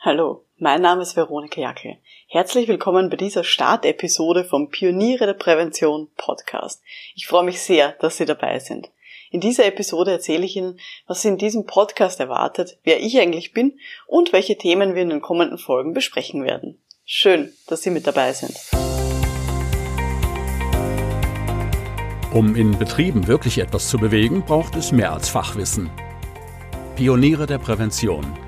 Hallo, mein Name ist Veronika Jackel. Herzlich willkommen bei dieser Startepisode vom Pioniere der Prävention Podcast. Ich freue mich sehr, dass Sie dabei sind. In dieser Episode erzähle ich Ihnen, was Sie in diesem Podcast erwartet, wer ich eigentlich bin und welche Themen wir in den kommenden Folgen besprechen werden. Schön, dass Sie mit dabei sind. Um in Betrieben wirklich etwas zu bewegen, braucht es mehr als Fachwissen. Pioniere der Prävention –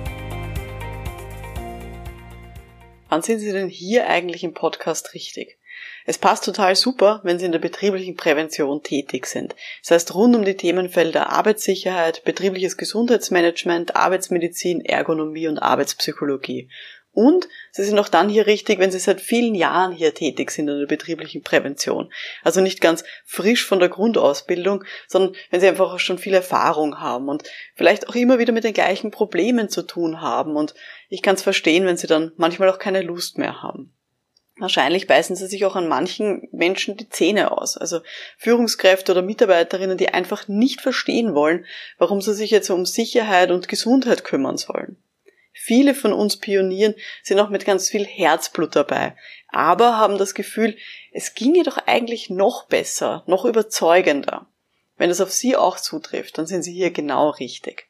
Wann sind Sie denn hier eigentlich im Podcast richtig? Es passt total super, wenn Sie in der betrieblichen Prävention tätig sind. Das heißt, rund um die Themenfelder Arbeitssicherheit, betriebliches Gesundheitsmanagement, Arbeitsmedizin, Ergonomie und Arbeitspsychologie. Und Sie sind auch dann hier richtig, wenn Sie seit vielen Jahren hier tätig sind in der betrieblichen Prävention. Also nicht ganz frisch von der Grundausbildung, sondern wenn Sie einfach auch schon viel Erfahrung haben und vielleicht auch immer wieder mit den gleichen Problemen zu tun haben. Und ich kann es verstehen, wenn Sie dann manchmal auch keine Lust mehr haben. Wahrscheinlich beißen sie sich auch an manchen Menschen die Zähne aus. Also Führungskräfte oder Mitarbeiterinnen, die einfach nicht verstehen wollen, warum sie sich jetzt um Sicherheit und Gesundheit kümmern sollen. Viele von uns Pionieren sind auch mit ganz viel Herzblut dabei, aber haben das Gefühl, es ginge doch eigentlich noch besser, noch überzeugender. Wenn es auf Sie auch zutrifft, dann sind Sie hier genau richtig.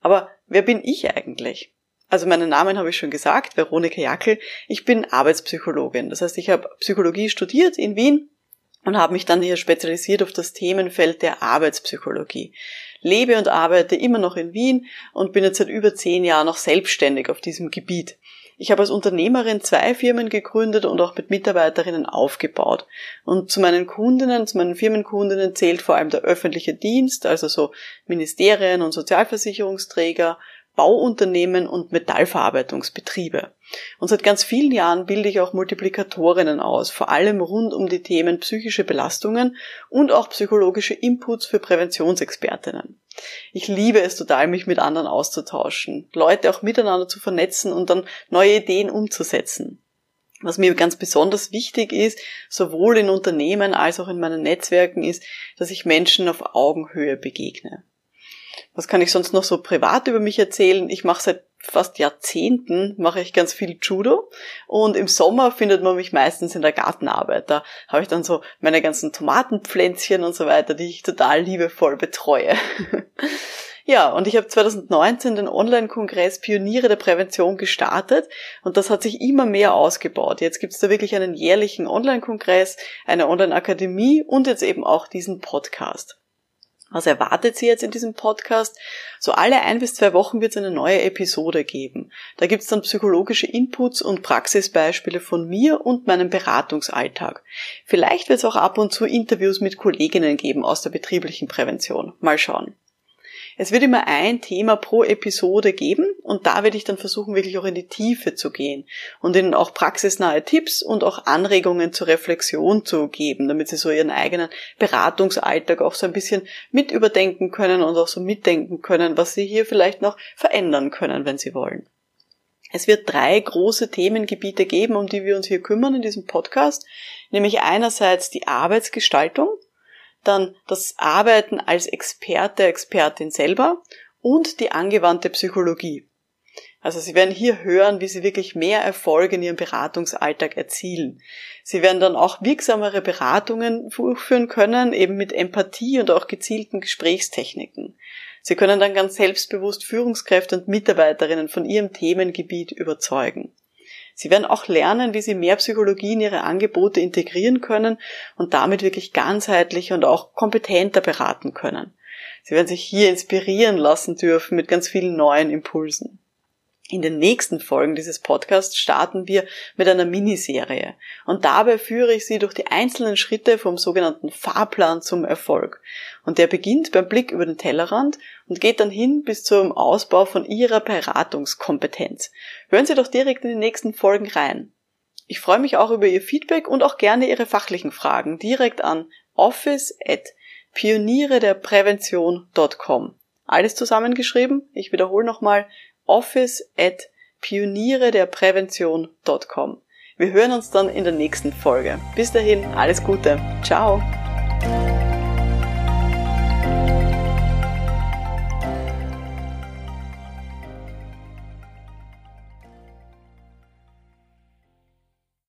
Aber wer bin ich eigentlich? Also meinen Namen habe ich schon gesagt, Veronika Jackel. Ich bin Arbeitspsychologin. Das heißt, ich habe Psychologie studiert in Wien und habe mich dann hier spezialisiert auf das Themenfeld der Arbeitspsychologie. Lebe und arbeite immer noch in Wien und bin jetzt seit über zehn Jahren noch selbstständig auf diesem Gebiet. Ich habe als Unternehmerin zwei Firmen gegründet und auch mit Mitarbeiterinnen aufgebaut. Und zu meinen Kundinnen, zu meinen Firmenkundinnen zählt vor allem der öffentliche Dienst, also so Ministerien und Sozialversicherungsträger, Bauunternehmen und Metallverarbeitungsbetriebe. Und seit ganz vielen Jahren bilde ich auch Multiplikatorinnen aus, vor allem rund um die Themen psychische Belastungen und auch psychologische Inputs für Präventionsexpertinnen. Ich liebe es total, mich mit anderen auszutauschen, Leute auch miteinander zu vernetzen und dann neue Ideen umzusetzen. Was mir ganz besonders wichtig ist, sowohl in Unternehmen als auch in meinen Netzwerken, ist, dass ich Menschen auf Augenhöhe begegne. Was kann ich sonst noch so privat über mich erzählen? Ich mache seit fast Jahrzehnten mache ich ganz viel Judo und im Sommer findet man mich meistens in der Gartenarbeit. Da habe ich dann so meine ganzen Tomatenpflänzchen und so weiter, die ich total liebevoll betreue. ja, und ich habe 2019 den Online-Kongress Pioniere der Prävention gestartet und das hat sich immer mehr ausgebaut. Jetzt gibt es da wirklich einen jährlichen Online-Kongress, eine Online-Akademie und jetzt eben auch diesen Podcast. Was erwartet Sie jetzt in diesem Podcast? So alle ein bis zwei Wochen wird es eine neue Episode geben. Da gibt es dann psychologische Inputs und Praxisbeispiele von mir und meinem Beratungsalltag. Vielleicht wird es auch ab und zu Interviews mit Kolleginnen geben aus der betrieblichen Prävention. Mal schauen. Es wird immer ein Thema pro Episode geben und da werde ich dann versuchen, wirklich auch in die Tiefe zu gehen und Ihnen auch praxisnahe Tipps und auch Anregungen zur Reflexion zu geben, damit Sie so Ihren eigenen Beratungsalltag auch so ein bisschen mit überdenken können und auch so mitdenken können, was Sie hier vielleicht noch verändern können, wenn Sie wollen. Es wird drei große Themengebiete geben, um die wir uns hier kümmern in diesem Podcast, nämlich einerseits die Arbeitsgestaltung, dann das Arbeiten als Experte, Expertin selber und die angewandte Psychologie. Also Sie werden hier hören, wie Sie wirklich mehr Erfolg in Ihrem Beratungsalltag erzielen. Sie werden dann auch wirksamere Beratungen durchführen können, eben mit Empathie und auch gezielten Gesprächstechniken. Sie können dann ganz selbstbewusst Führungskräfte und Mitarbeiterinnen von Ihrem Themengebiet überzeugen. Sie werden auch lernen, wie Sie mehr Psychologie in Ihre Angebote integrieren können und damit wirklich ganzheitlicher und auch kompetenter beraten können. Sie werden sich hier inspirieren lassen dürfen mit ganz vielen neuen Impulsen. In den nächsten Folgen dieses Podcasts starten wir mit einer Miniserie und dabei führe ich Sie durch die einzelnen Schritte vom sogenannten Fahrplan zum Erfolg. Und der beginnt beim Blick über den Tellerrand und geht dann hin bis zum Ausbau von Ihrer Beratungskompetenz. Hören Sie doch direkt in die nächsten Folgen rein. Ich freue mich auch über Ihr Feedback und auch gerne Ihre fachlichen Fragen direkt an office at pioniere der Prävention.com. Alles zusammengeschrieben. Ich wiederhole nochmal office at pioniere der Prävention.com. Wir hören uns dann in der nächsten Folge. Bis dahin, alles Gute. Ciao.